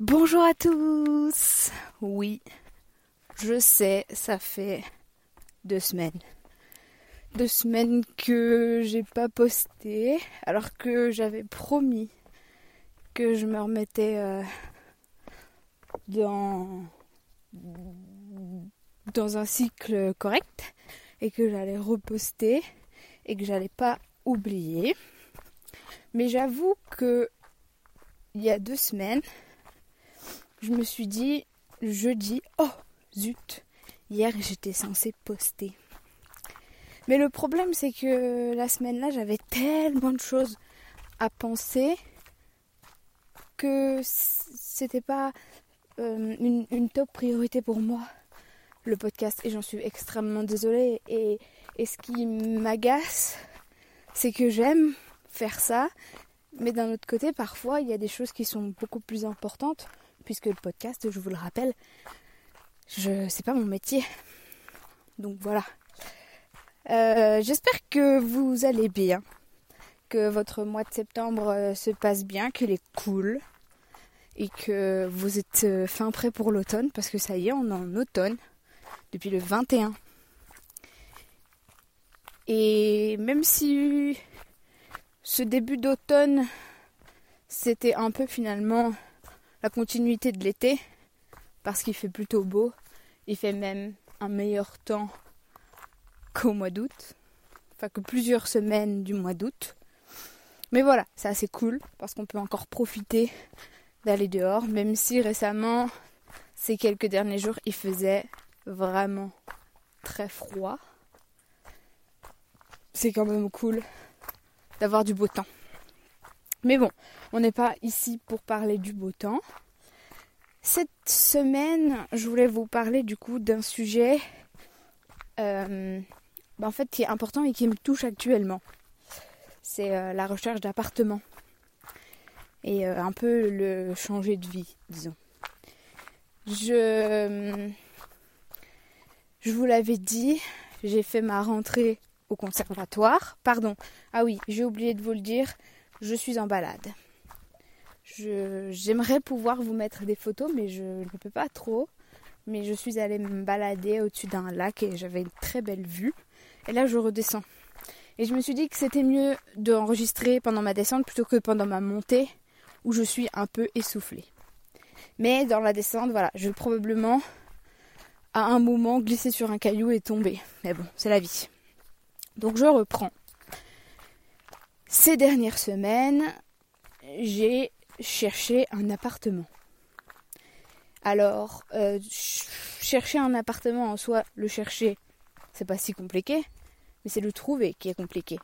Bonjour à tous. Oui, je sais, ça fait deux semaines. Deux semaines que j'ai pas posté, alors que j'avais promis que je me remettais euh, dans dans un cycle correct et que j'allais reposter et que j'allais pas oublier. Mais j'avoue que il y a deux semaines, je me suis dit jeudi, oh zut, hier j'étais censée poster. Mais le problème c'est que la semaine-là j'avais tellement de choses à penser que c'était pas euh, une, top priorité pour moi le podcast. Et j'en suis extrêmement désolée. Et, et ce qui m'agace c'est que j'aime faire ça mais d'un autre côté parfois il y a des choses qui sont beaucoup plus importantes puisque le podcast je vous le rappelle je c'est pas mon métier donc voilà euh, j'espère que vous allez bien que votre mois de septembre euh, se passe bien qu'il est cool et que vous êtes euh, fin prêt pour l'automne parce que ça y est, on est en automne depuis le 21. Et même si ce début d'automne c'était un peu finalement la continuité de l'été parce qu'il fait plutôt beau, il fait même un meilleur temps qu'au mois d'août, enfin que plusieurs semaines du mois d'août. Mais voilà, c'est assez cool parce qu'on peut encore profiter d'aller dehors, même si récemment, ces quelques derniers jours, il faisait vraiment très froid. C'est quand même cool d'avoir du beau temps. Mais bon, on n'est pas ici pour parler du beau temps. Cette semaine, je voulais vous parler du coup d'un sujet euh, bah, en fait qui est important et qui me touche actuellement. C'est euh, la recherche d'appartements et euh, un peu le changer de vie, disons. Je, je vous l'avais dit, j'ai fait ma rentrée au conservatoire. Pardon, ah oui, j'ai oublié de vous le dire, je suis en balade. J'aimerais pouvoir vous mettre des photos, mais je ne peux pas trop. Mais je suis allée me balader au-dessus d'un lac et j'avais une très belle vue. Et là, je redescends. Et je me suis dit que c'était mieux d'enregistrer pendant ma descente plutôt que pendant ma montée où je suis un peu essoufflée. Mais dans la descente, voilà, je vais probablement à un moment glisser sur un caillou et tomber. Mais bon, c'est la vie. Donc je reprends. Ces dernières semaines, j'ai cherché un appartement. Alors, euh, chercher un appartement en soi, le chercher, c'est pas si compliqué, mais c'est le trouver qui est compliqué.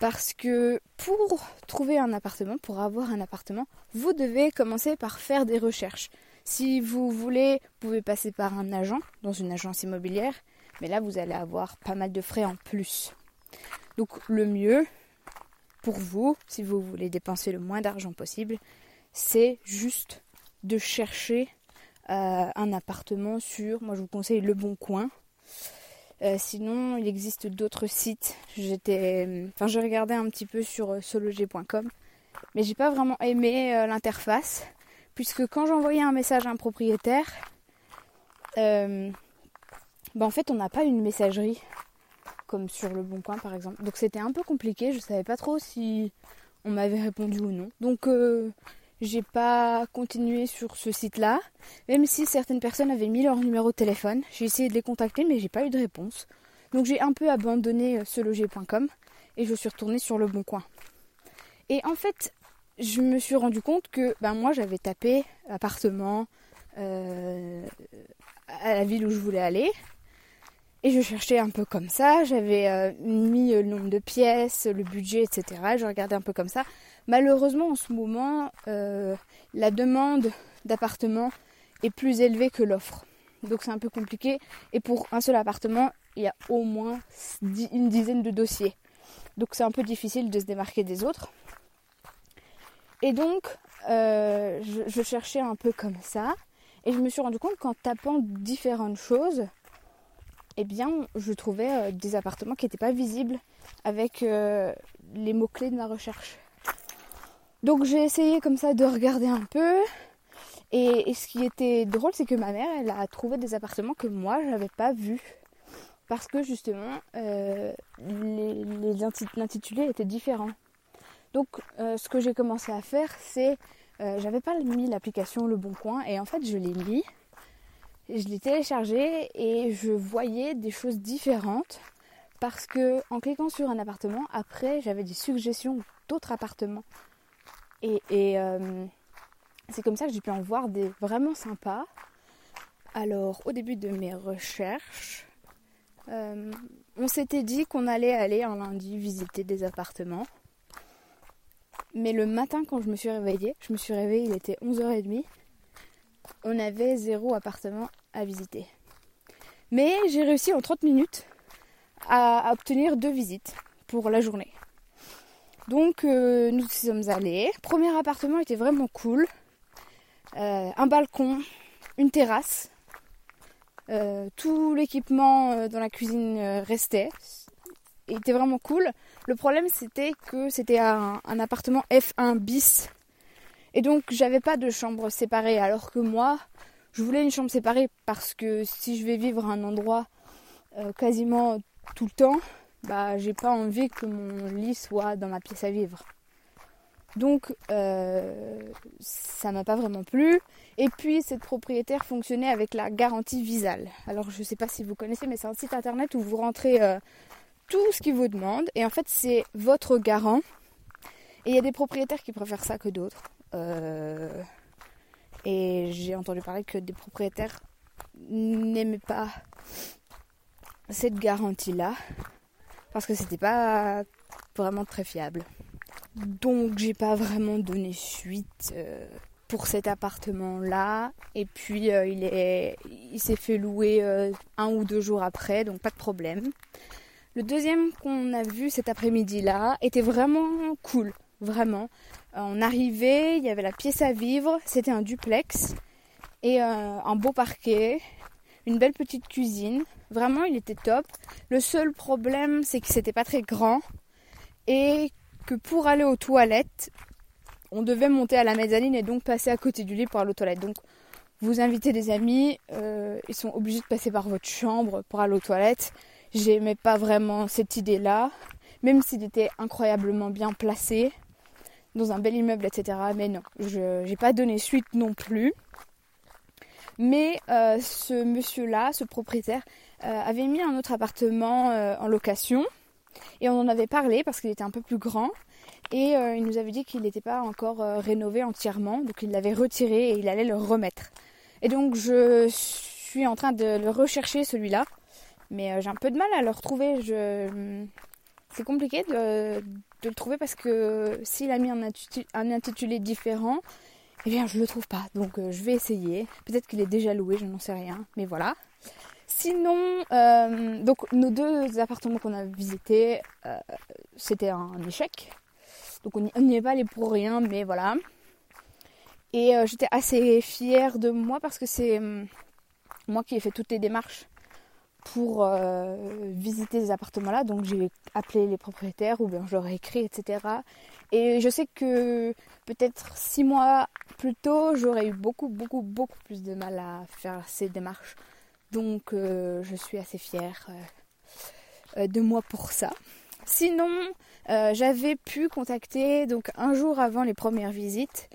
Parce que pour trouver un appartement, pour avoir un appartement, vous devez commencer par faire des recherches. Si vous voulez, vous pouvez passer par un agent dans une agence immobilière, mais là vous allez avoir pas mal de frais en plus. Donc le mieux pour vous, si vous voulez dépenser le moins d'argent possible, c'est juste de chercher euh, un appartement sur, moi je vous conseille Le Bon Coin. Euh, sinon, il existe d'autres sites. J'étais, enfin, j'ai regardé un petit peu sur euh, sologer.com, mais j'ai pas vraiment aimé l'interface, puisque quand j'envoyais un message à un propriétaire, ben en fait, on n'a pas une messagerie comme sur le Bon Coin par exemple. Donc c'était un peu compliqué. Je savais pas trop si on m'avait répondu ou non. Donc j'ai pas continué sur ce site-là, même si certaines personnes avaient mis leur numéro de téléphone. J'ai essayé de les contacter, mais j'ai pas eu de réponse. Donc j'ai un peu abandonné ce euh, et je suis retournée sur le bon coin. Et en fait, je me suis rendu compte que ben, moi j'avais tapé appartement euh, à la ville où je voulais aller. Et je cherchais un peu comme ça, j'avais euh, mis le nombre de pièces, le budget, etc. Je regardais un peu comme ça. Malheureusement, en ce moment, euh, la demande d'appartement est plus élevée que l'offre. Donc c'est un peu compliqué. Et pour un seul appartement, il y a au moins une dizaine de dossiers. Donc c'est un peu difficile de se démarquer des autres. Et donc, euh, je, cherchais un peu comme ça. Et je me suis rendu compte qu'en tapant différentes choses, eh bien, je trouvais euh, des appartements qui n'étaient pas visibles avec les mots-clés de ma recherche. Donc j'ai essayé comme ça de regarder un peu. Et, ce qui était drôle, c'est que ma mère, elle a trouvé des appartements que moi, je n'avais pas vus. Parce que justement, euh, l'intitulé était différent. Donc euh, ce que j'ai commencé à faire, c'est... Euh, j'avais pas mis l'application Le Bon Coin et en fait je l'ai mis. Je l'ai téléchargé et je voyais des choses différentes parce que en cliquant sur un appartement, après j'avais des suggestions d'autres appartements. Et, euh, c'est comme ça que j'ai pu en voir des vraiment sympas. Alors au début de mes recherches, euh, on s'était dit qu'on allait aller un lundi visiter des appartements. Mais le matin quand je me suis réveillée, je me suis réveillée, il était 11h30, on avait zéro appartement à visiter. Mais j'ai réussi en 30 minutes à, obtenir deux visites pour la journée. Donc euh, nous y sommes allés. Premier appartement était vraiment cool. Euh, un balcon, une terrasse. Euh, tout l'équipement dans la cuisine restait. Il était vraiment cool. Le problème c'était que c'était un, un, appartement F1 bis. Et donc j'avais pas de chambre séparée. Alors que moi, je voulais une chambre séparée parce que si je vais vivre à un endroit quasiment tout le temps, bah j'ai pas envie que mon lit soit dans ma pièce à vivre. Donc euh, ça m'a pas vraiment plu. Et puis cette propriétaire fonctionnait avec la garantie Visal. Alors je sais pas si vous connaissez, mais c'est un site internet où vous rentrez euh, tout ce qu'il vous demande. Et en fait c'est votre garant. Et il y a des propriétaires qui préfèrent ça que d'autres. Euh, et j'ai entendu parler que des propriétaires n'aimaient pas cette garantie-là parce que c'était pas vraiment très fiable. Donc j'ai pas vraiment donné suite euh, pour cet appartement-là. Et puis euh, il est, il s'est fait louer un ou deux jours après, donc pas de problème. Le deuxième qu'on a vu cet après-midi-là était vraiment cool, vraiment. On arrivait, il y avait la pièce à vivre, c'était un duplex et un beau parquet, une belle petite cuisine. Vraiment, il était top. Le seul problème, c'est que c'était pas très grand et que pour aller aux toilettes, on devait monter à la mezzanine et donc passer à côté du lit pour aller aux toilettes. Donc, vous invitez des amis, euh, ils sont obligés de passer par votre chambre pour aller aux toilettes. J'aimais pas vraiment cette idée-là, même s'il était incroyablement bien placé dans un bel immeuble, etc. Mais non, je n'ai pas donné suite non plus. Mais euh, ce monsieur-là, ce propriétaire, euh, avait mis un autre appartement euh, en location. Et on en avait parlé parce qu'il était un peu plus grand. Et il nous avait dit qu'il n'était pas encore rénové entièrement. Donc il l'avait retiré et il allait le remettre. Et donc je suis en train de le rechercher celui-là. Mais j'ai un peu de mal à le retrouver. Je... C'est compliqué de, le trouver parce que s'il a mis un intitulé différent, eh bien, je le trouve pas. Donc, euh, je vais essayer. Peut-être qu'il est déjà loué, je n'en sais rien. Mais voilà. Sinon, euh, donc nos deux appartements qu'on a visités, euh, c'était un échec. Donc on n'y est pas allé pour rien, mais voilà. Et j'étais assez fière de moi parce que c'est moi qui ai fait toutes les démarches pour visiter ces appartements-là. Donc j'ai appelé les propriétaires ou bien je leur ai écrit, etc. Et je sais que peut-être six mois plus tôt, j'aurais eu beaucoup, beaucoup, beaucoup plus de mal à faire ces démarches. Donc euh, je suis assez fière euh, euh, de moi pour ça. Sinon, j'avais pu contacter donc un jour avant les premières visites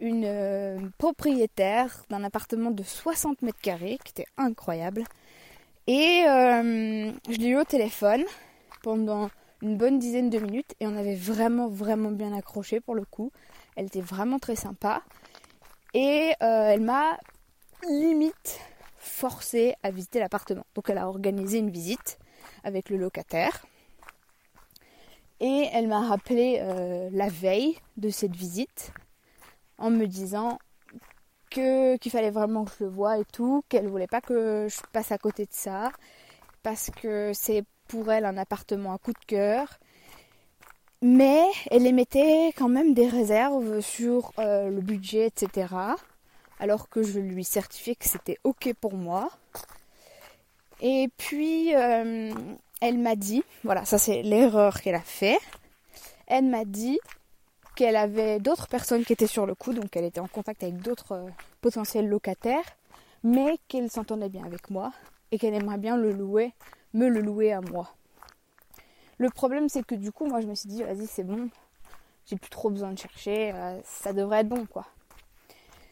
une propriétaire d'un appartement de 60 mètres carrés qui était incroyable. Et je l'ai eu au téléphone pendant une bonne dizaine de minutes et on avait vraiment vraiment bien accroché pour le coup. Elle était vraiment très sympa et euh, elle m'a limite forcé à visiter l'appartement. Donc elle a organisé une visite avec le locataire et elle m'a rappelé euh, la veille de cette visite en me disant qu'il fallait vraiment que je le voie et tout, qu'elle voulait pas que je passe à côté de ça parce que c'est pour elle un appartement à coup de cœur. Mais elle émettait quand même des réserves sur euh, le budget, etc. Alors que je lui certifiais que c'était ok pour moi. Et puis, euh, elle m'a dit, voilà, ça c'est l'erreur qu'elle a fait. Elle m'a dit qu'elle avait d'autres personnes qui étaient sur le coup, donc elle était en contact avec d'autres euh, potentiels locataires, mais qu'elle s'entendait bien avec moi et qu'elle aimerait bien le louer, me le louer à moi. Le problème c'est que du coup moi je me suis dit vas-y c'est bon, j'ai plus trop besoin de chercher, euh, ça devrait être bon quoi.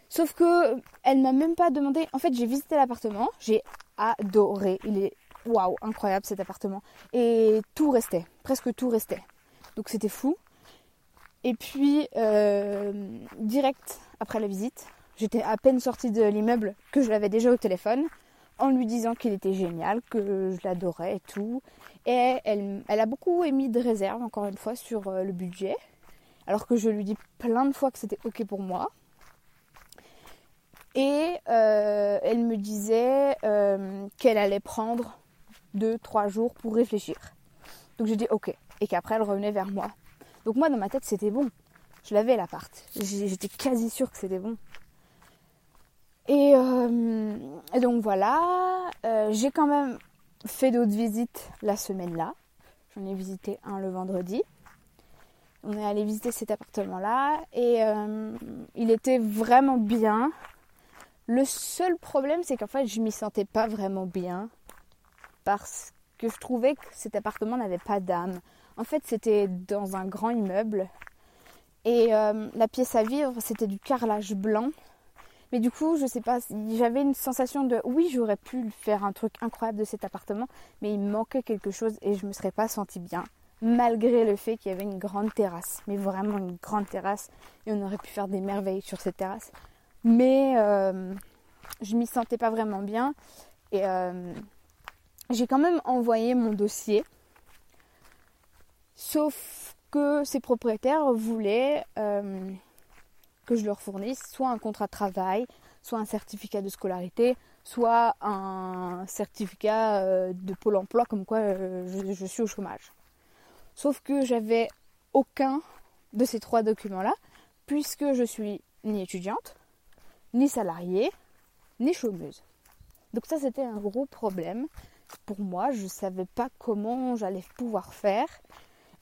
Sauf que elle m'a même pas demandé. En fait j'ai visité l'appartement, j'ai adoré, il est waouh incroyable cet appartement et tout restait, presque tout restait. Donc c'était fou. Et puis, euh, direct après la visite, j'étais à peine sortie de l'immeuble que je l'avais déjà au téléphone en lui disant qu'il était génial, que je l'adorais et tout. Et elle, a beaucoup émis de réserve, encore une fois, sur euh, le budget. Alors que je lui dis plein de fois que c'était OK pour moi. Et euh, elle me disait qu'elle allait prendre 2-3 jours pour réfléchir. Donc j'ai dit OK. Et qu'après elle revenait vers moi donc moi dans ma tête c'était bon. Je l'avais l'appart. J'étais quasi sûre que c'était bon. Et, euh, donc voilà, euh, j'ai quand même fait d'autres visites la semaine-là. J'en ai visité un le vendredi. On est allé visiter cet appartement-là et euh, il était vraiment bien. Le seul problème, c'est qu'en fait, je m'y sentais pas vraiment bien parce que je trouvais que cet appartement n'avait pas d'âme. En fait, c'était dans un grand immeuble. Et euh, la pièce à vivre, c'était du carrelage blanc. Mais du coup, je sais pas, j'avais une sensation de oui, j'aurais pu faire un truc incroyable de cet appartement, mais il manquait quelque chose et je me serais pas sentie bien, malgré le fait qu'il y avait une grande terrasse, mais vraiment une grande terrasse, et on aurait pu faire des merveilles sur cette terrasse. Mais euh, je m'y sentais pas vraiment bien et euh, j'ai quand même envoyé mon dossier Sauf que ces propriétaires voulaient euh, que je leur fournisse soit un contrat de travail, soit un certificat de scolarité, soit un certificat euh, de Pôle emploi comme quoi euh, je, suis au chômage. Sauf que j'avais aucun de ces trois documents-là, puisque je suis ni étudiante, ni salariée, ni chômeuse. Donc ça c'était un gros problème pour moi, je ne savais pas comment j'allais pouvoir faire.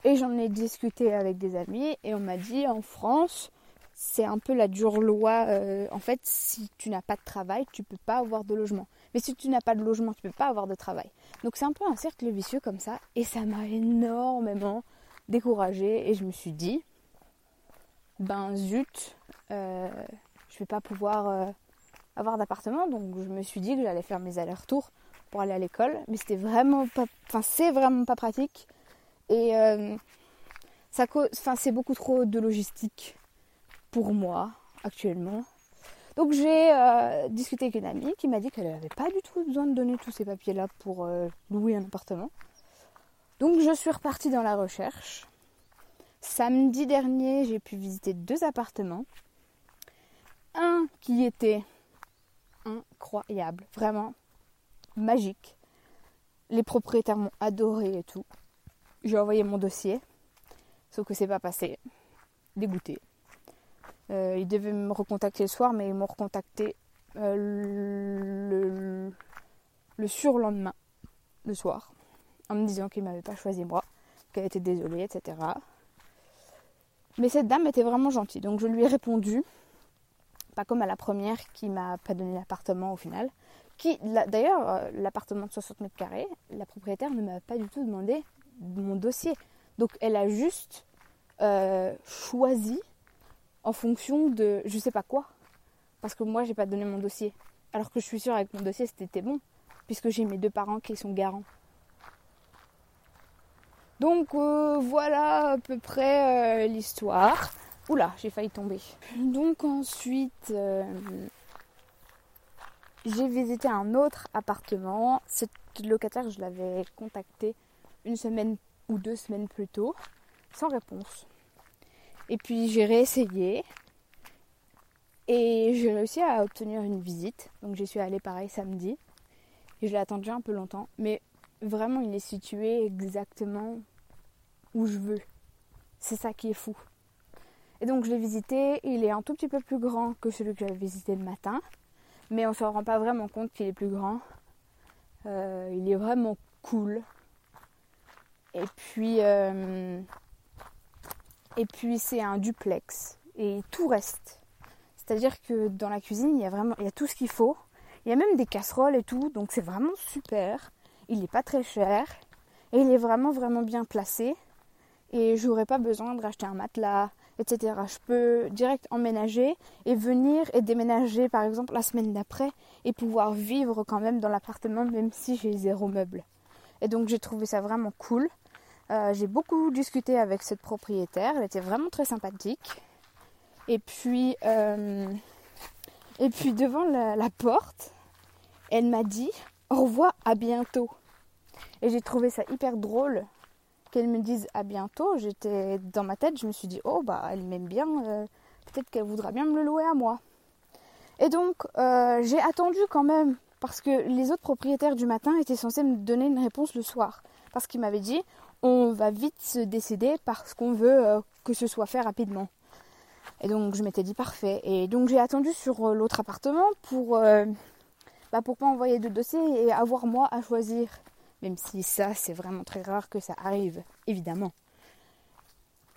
Et j'en ai discuté avec des amis et on m'a dit en France, c'est un peu la dure loi. Euh, en fait, si tu n'as pas de travail, tu peux pas avoir de logement. Mais si tu n'as pas de logement, tu peux pas avoir de travail. Donc c'est un peu un cercle vicieux comme ça. Et ça m'a énormément découragée. Et je me suis dit, ben zut, euh, je vais pas pouvoir euh, avoir d'appartement. Donc je me suis dit que j'allais faire mes allers-retours pour aller à l'école. Mais c'était vraiment pas, enfin c'est vraiment pas pratique. Et euh, ça, c'est beaucoup trop de logistique pour moi actuellement. Donc j'ai euh, discuté avec une amie qui m'a dit qu'elle n'avait pas du tout besoin de donner tous ces papiers-là pour euh, louer un appartement. Donc je suis repartie dans la recherche. Samedi dernier, j'ai pu visiter deux appartements. Un qui était incroyable, vraiment magique. Les propriétaires m'ont adoré et tout. J'ai envoyé mon dossier, sauf que c'est pas passé. Dégoûté. Euh, ils devaient me recontacter le soir, mais ils m'ont recontacté euh, le, surlendemain, le soir, en me disant qu'ils m'avaient pas choisi moi, qu'elle était désolée, etc. Mais cette dame était vraiment gentille, donc je lui ai répondu, pas comme à la première qui m'a pas donné l'appartement au final. Qui, d'ailleurs, euh, l'appartement de 60 mètres carrés, la propriétaire ne m'a pas du tout demandé mon dossier. Donc elle a juste euh, choisi en fonction de je sais pas quoi. Parce que moi j'ai pas donné mon dossier. Alors que je suis sûre avec mon dossier c'était bon. Puisque j'ai mes deux parents qui sont garants. Donc euh, voilà à peu près euh, l'histoire. Oula, j'ai failli tomber. Donc ensuite, j'ai visité un autre appartement. Cette locataire, je l'avais contacté une semaine ou deux semaines plus tôt, sans réponse. Et puis j'ai réessayé et j'ai réussi à obtenir une visite. Donc j'y suis allée pareil samedi et je l'ai attendu un peu longtemps. Mais vraiment, il est situé exactement où je veux. C'est ça qui est fou. Et donc je l'ai visité, il est un tout petit peu plus grand que celui que j'avais visité le matin, mais on ne se rend pas vraiment compte qu'il est plus grand. Euh, il est vraiment cool. Et puis, euh, Et puis c'est un duplex. Et tout reste. C'est-à-dire que dans la cuisine, il y a vraiment il y a tout ce qu'il faut. Il y a même des casseroles et tout, donc c'est vraiment super. Il n'est pas très cher. Et il est vraiment vraiment bien placé. Et j'aurais pas besoin de racheter un matelas, etc. Je peux direct emménager et venir et déménager par exemple la semaine d'après et pouvoir vivre quand même dans l'appartement même si j'ai zéro meuble. Et donc j'ai trouvé ça vraiment cool. Euh, j'ai beaucoup discuté avec cette propriétaire, elle était vraiment très sympathique. Et puis, euh, et puis devant la, porte, elle m'a dit au revoir, à bientôt. Et j'ai trouvé ça hyper drôle qu'elle me dise à bientôt. J'étais dans ma tête, je me suis dit oh bah elle m'aime bien, euh, peut-être qu'elle voudra bien me le louer à moi. Et donc j'ai attendu quand même parce que les autres propriétaires du matin étaient censés me donner une réponse le soir parce qu'ils m'avaient dit on va vite se décider parce qu'on veut euh, que ce soit fait rapidement. Et donc je m'étais dit parfait. Et donc j'ai attendu sur l'autre appartement pour bah, pour pas envoyer de dossier et avoir moi à choisir même si ça, c'est vraiment très rare que ça arrive, évidemment.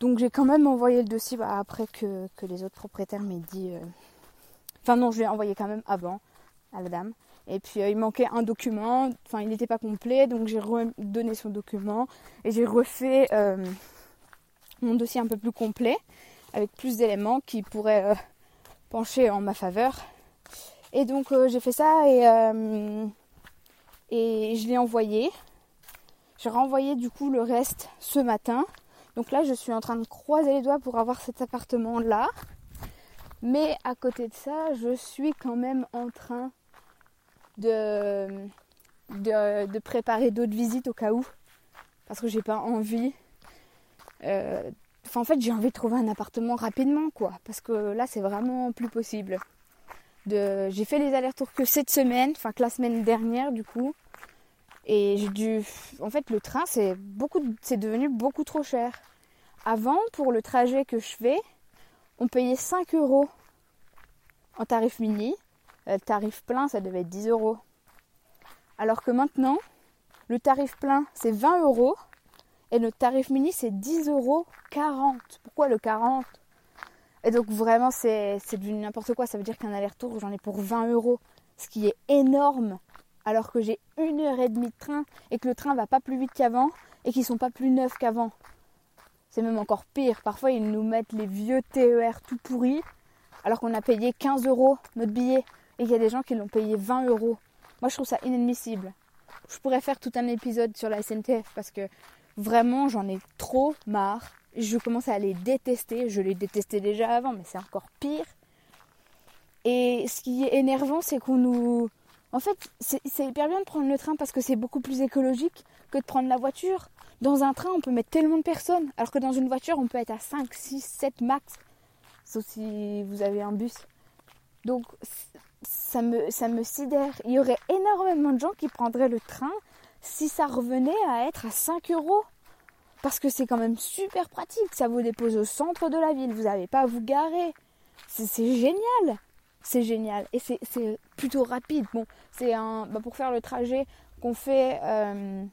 Donc j'ai quand même envoyé le dossier bah, après que, les autres propriétaires m'aient dit... Euh, enfin non, je l'ai envoyé quand même avant à la dame. Et puis euh, il manquait un document, enfin il n'était pas complet, donc j'ai redonné son document et j'ai refait euh, mon dossier un peu plus complet, avec plus d'éléments qui pourraient pencher en ma faveur. Et donc j'ai fait ça et et je l'ai envoyé. J'ai renvoyé du coup le reste ce matin. Donc là, je suis en train de croiser les doigts pour avoir cet appartement là. Mais à côté de ça, je suis quand même en train de, de, préparer d'autres visites au cas où. Parce que j'ai pas envie. Euh, en fait, j'ai envie de trouver un appartement rapidement, quoi. Parce que là, c'est vraiment plus possible. J'ai fait les allers-retours que cette semaine, enfin que la semaine dernière du coup. Et j'ai dû. En fait, le train, c'est beaucoup, c'est devenu beaucoup trop cher. Avant, pour le trajet que je fais, on payait 5 euros en tarif mini. Le tarif plein, ça devait être 10 euros. Alors que maintenant, le tarif plein, c'est 20 euros. Et le tarif mini, c'est 10 euros 40. Pourquoi le 40 et donc vraiment, c'est devenu n'importe quoi. Ça veut dire qu'un aller-retour, j'en ai pour 20 euros. Ce qui est énorme. Alors que j'ai une heure et demie de train et que le train va pas plus vite qu'avant et qu'ils sont pas plus neufs qu'avant. C'est même encore pire. Parfois, ils nous mettent les vieux TER tout pourris alors qu'on a payé 15 euros notre billet et qu'il y a des gens qui l'ont payé 20 euros. Moi, je trouve ça inadmissible. Je pourrais faire tout un épisode sur la SNTF parce que vraiment, j'en ai trop marre je commence à les détester. Je les détestais déjà avant, mais c'est encore pire. Et ce qui est énervant, c'est qu'on nous... En fait, c'est hyper bien de prendre le train parce que c'est beaucoup plus écologique que de prendre la voiture. Dans un train, on peut mettre tellement de personnes, alors que dans une voiture, on peut être à 5, 6, 7 max. Sauf si vous avez un bus. Donc, ça me, ça me sidère. Il y aurait énormément de gens qui prendraient le train si ça revenait à être à 5 euros. Parce que c'est quand même super pratique. Ça vous dépose au centre de la ville. Vous n'avez pas à vous garer. C'est génial. C'est génial. Et c'est plutôt rapide. Bon, c'est un. Bah, pour faire le trajet qu'on fait euh,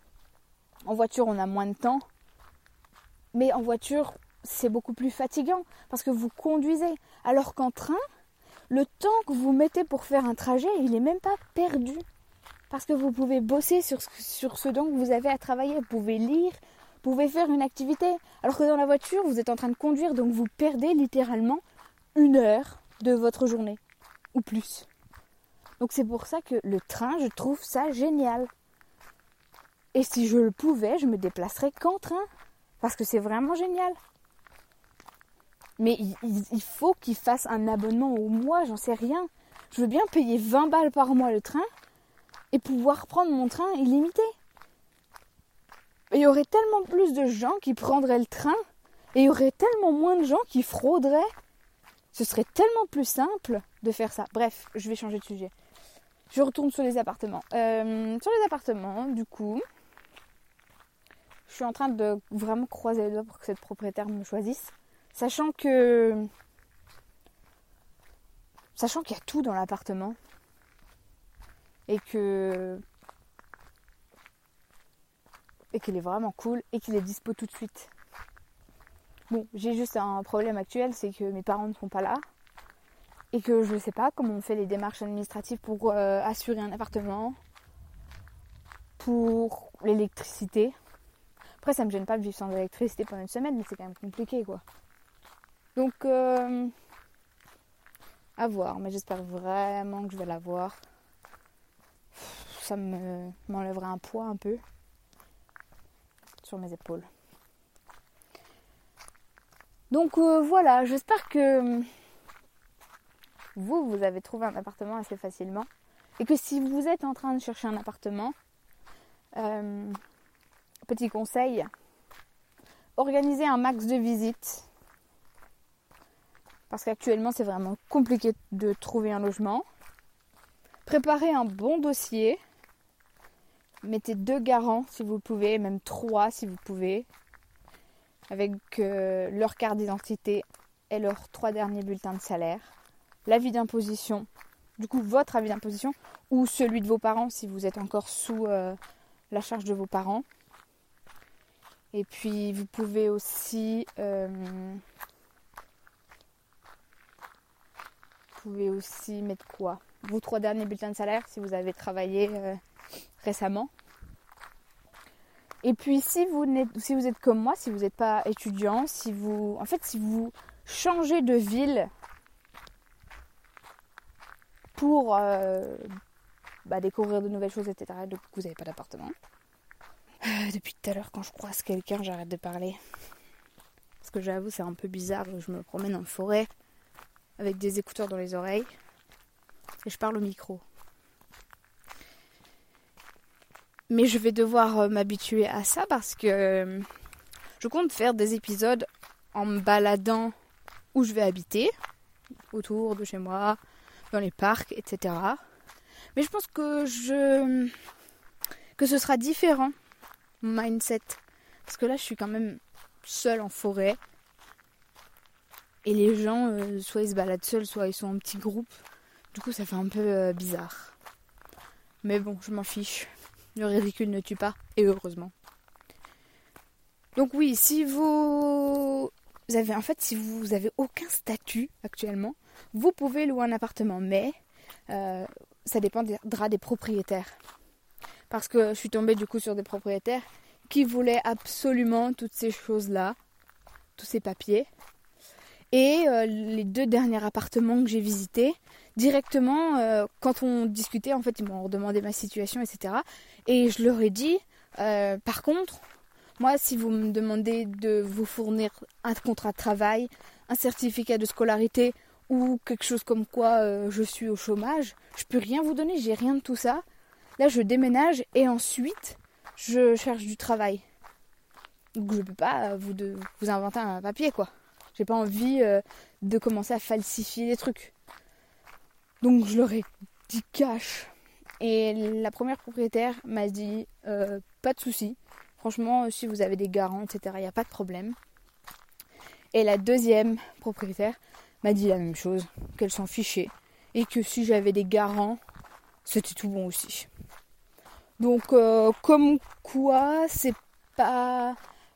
en voiture, on a moins de temps. Mais en voiture, c'est beaucoup plus fatigant parce que vous conduisez. Alors qu'en train, le temps que vous mettez pour faire un trajet, il n'est même pas perdu. Parce que vous pouvez bosser sur, ce dont vous avez à travailler. Vous pouvez lire, pouvez faire une activité. Alors que dans la voiture, vous êtes en train de conduire, donc vous perdez littéralement une heure de votre journée, ou plus. Donc c'est pour ça que le train, je trouve ça génial. Et si je le pouvais, je me déplacerais qu'en train, parce que c'est vraiment génial. Mais il, faut qu'il fasse un abonnement au mois, j'en sais rien. Je veux bien payer 20 balles par mois le train et pouvoir prendre mon train illimité il y aurait tellement plus de gens qui prendraient le train et il y aurait tellement moins de gens qui frauderaient. Ce serait tellement plus simple de faire ça. Bref, je vais changer de sujet. Je retourne sur les appartements. Euh, sur les appartements, du coup, je suis en train de vraiment croiser les doigts pour que cette propriétaire me choisisse. Sachant que. Sachant qu'il y a tout dans l'appartement. Et que et qu'il est vraiment cool et qu'il est dispo tout de suite. Bon, j'ai juste un problème actuel, c'est que mes parents ne sont pas là et que je ne sais pas comment on fait les démarches administratives pour euh, assurer un appartement, pour l'électricité. Après, ça me gêne pas de vivre sans électricité pendant une semaine, mais c'est quand même compliqué, quoi. Donc, euh, à voir, mais j'espère vraiment que je vais l'avoir. Ça me m'enlèvera un poids un peu sur mes épaules. Donc euh, voilà, j'espère que vous, vous avez trouvé un appartement assez facilement. Et que si vous êtes en train de chercher un appartement, euh, petit conseil, organisez un max de visites. Parce qu'actuellement, c'est vraiment compliqué de trouver un logement. Préparez un bon dossier. Mettez deux garants si vous pouvez, même trois si vous pouvez, avec euh, leur carte d'identité et leurs trois derniers bulletins de salaire. L'avis d'imposition, du coup votre avis d'imposition, ou celui de vos parents si vous êtes encore sous euh, la charge de vos parents. Et puis vous pouvez aussi euh, vous pouvez aussi mettre quoi? Vos trois derniers bulletins de salaire si vous avez travaillé euh, récemment. Et puis si vous, si vous êtes comme moi, si vous n'êtes pas étudiant, si vous en fait si vous changez de ville pour euh, bah, découvrir de nouvelles choses, etc. Donc vous n'avez pas d'appartement. Euh, depuis tout à l'heure, quand je croise quelqu'un, j'arrête de parler. Parce que j'avoue, c'est un peu bizarre. Je me promène en forêt avec des écouteurs dans les oreilles et je parle au micro. Mais je vais devoir euh, m'habituer à ça parce que euh, je compte faire des épisodes en me baladant où je vais habiter, autour de chez moi, dans les parcs, etc. Mais je pense que je que ce sera différent mindset parce que là je suis quand même seule en forêt et les gens euh, soit ils se baladent seuls soit ils sont en petits groupes du coup ça fait un peu euh, bizarre mais bon je m'en fiche le ridicule ne tue pas et heureusement donc oui si vous avez en fait si vous avez aucun statut actuellement vous pouvez louer un appartement mais euh, ça dépendra des propriétaires. Parce que je suis tombée du coup sur des propriétaires qui voulaient absolument toutes ces choses-là, tous ces papiers. Et euh, les deux derniers appartements que j'ai visités, directement, euh, quand on discutait, en fait, ils m'ont demandé ma situation, etc. Et je leur ai dit, euh, par contre, moi, si vous me demandez de vous fournir un contrat de travail, un certificat de scolarité ou quelque chose comme quoi je suis au chômage, je peux rien vous donner, j'ai rien de tout ça. Là, je déménage et ensuite, je cherche du travail. Donc, je peux pas vous, vous inventer un papier, quoi. J'ai pas envie euh, de commencer à falsifier des trucs. Donc, je leur ai dit cash. Et la première propriétaire m'a dit euh, pas de souci. Franchement, si vous avez des garants, etc., il n'y a pas de problème. Et la deuxième propriétaire m'a dit la même chose, qu'elle s'en fichait, et que si j'avais des garants, c'était tout bon aussi. Donc euh, comme quoi c'est pas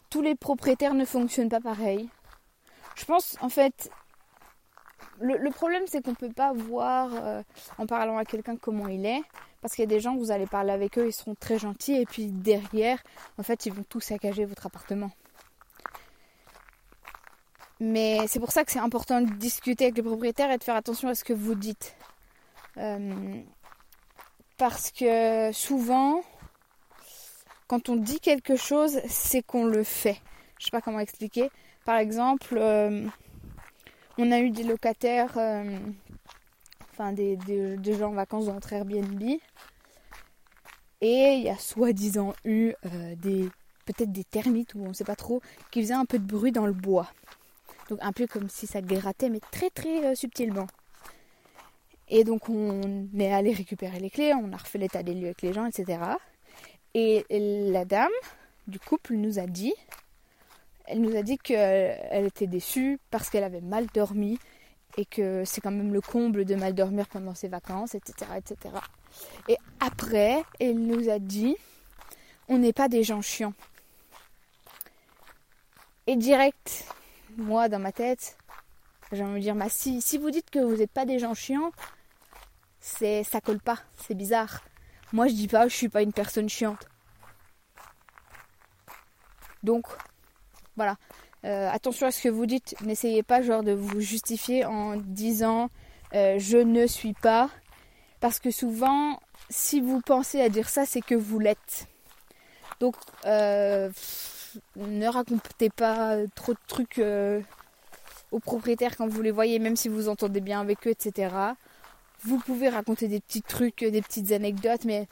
tous les propriétaires ne fonctionnent pas pareil. Je pense en fait le, problème c'est qu'on peut pas voir euh, en parlant à quelqu'un comment il est parce qu'il y a des gens vous allez parler avec eux ils seront très gentils et puis derrière en fait ils vont tout saccager votre appartement. Mais c'est pour ça que c'est important de discuter avec les propriétaires et de faire attention à ce que vous dites. Euh, parce que souvent, quand on dit quelque chose, c'est qu'on le fait. Je sais pas comment expliquer. Par exemple, euh, on a eu des locataires, euh, enfin des, gens en vacances dans notre Airbnb. Et il y a soi-disant eu des peut-être des termites ou on ne sait pas trop qui faisaient un peu de bruit dans le bois. Donc un peu comme si ça grattait, mais très très euh, subtilement. Et donc on est allé récupérer les clés, on a refait l'état des lieux avec les gens, etc. Et la dame du couple nous a dit, elle nous a dit qu'elle était déçue parce qu'elle avait mal dormi et que c'est quand même le comble de mal dormir pendant ses vacances, etc., etc. Et après, elle nous a dit, on n'est pas des gens chiants. Et direct, moi, dans ma tête, j'ai envie de dire, bah, si, vous dites que vous n'êtes pas des gens chiants, c'est ça colle pas, c'est bizarre. Moi, je dis pas, je suis pas une personne chiante. Donc, voilà. Euh, attention à ce que vous dites. N'essayez pas genre de vous justifier en disant euh, je ne suis pas. Parce que souvent, si vous pensez à dire ça, c'est que vous l'êtes. Donc, euh, ne racontez pas trop de trucs aux propriétaires quand vous les voyez, même si vous entendez bien avec eux, etc. Vous pouvez raconter des petits trucs, des petites anecdotes, mais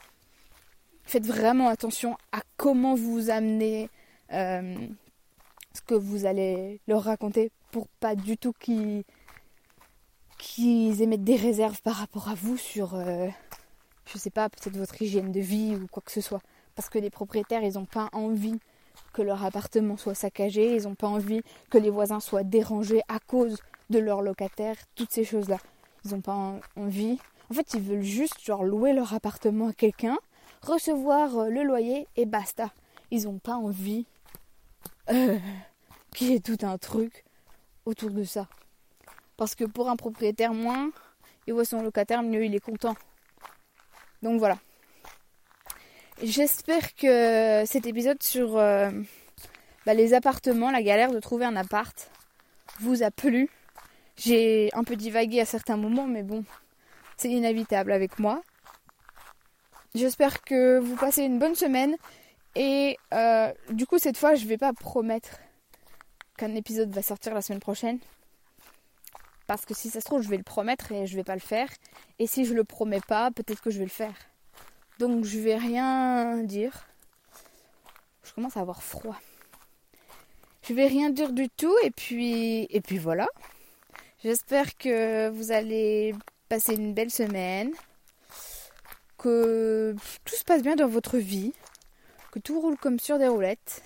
faites vraiment attention à comment vous amenez euh, ce que vous allez leur raconter pour pas du tout qu'ils qu'ils émettent des réserves par rapport à vous sur, euh, je sais pas, peut-être votre hygiène de vie ou quoi que ce soit. Parce que les propriétaires, ils n'ont pas envie que leur appartement soit saccagé, ils n'ont pas envie que les voisins soient dérangés à cause de leurs locataires, toutes ces choses-là. Ils n'ont pas envie. En fait, ils veulent juste genre louer leur appartement à quelqu'un, recevoir euh, le loyer et basta. Ils n'ont pas envie euh, qu'il y ait tout un truc autour de ça. Parce que pour un propriétaire moins, il voit son locataire, mieux il est content. Donc voilà. J'espère que cet épisode sur euh, bah, les appartements, la galère de trouver un appart, vous a plu. J'ai un peu divagué à certains moments, mais bon, c'est inévitable avec moi. J'espère que vous passez une bonne semaine. Et euh, du coup, cette fois, je vais pas promettre qu'un épisode va sortir la semaine prochaine. Parce que si ça se trouve, je vais le promettre et je vais pas le faire. Et si je le promets pas, peut-être que je vais le faire. Donc je vais rien dire. Je commence à avoir froid. Je vais rien dire du tout et puis et puis voilà. J'espère que vous allez passer une belle semaine, que tout se passe bien dans votre vie, que tout roule comme sur des roulettes,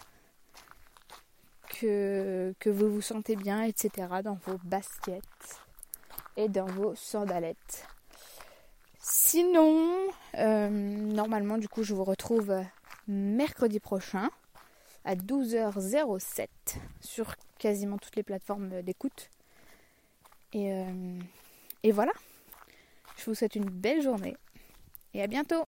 que, que vous vous sentez bien, etc. dans vos baskets et dans vos sandalettes. Sinon, euh, normalement, du coup, je vous retrouve mercredi prochain à 12h07 sur quasiment toutes les plateformes d'écoute. Et, euh, et voilà. Je vous souhaite une belle journée et à bientôt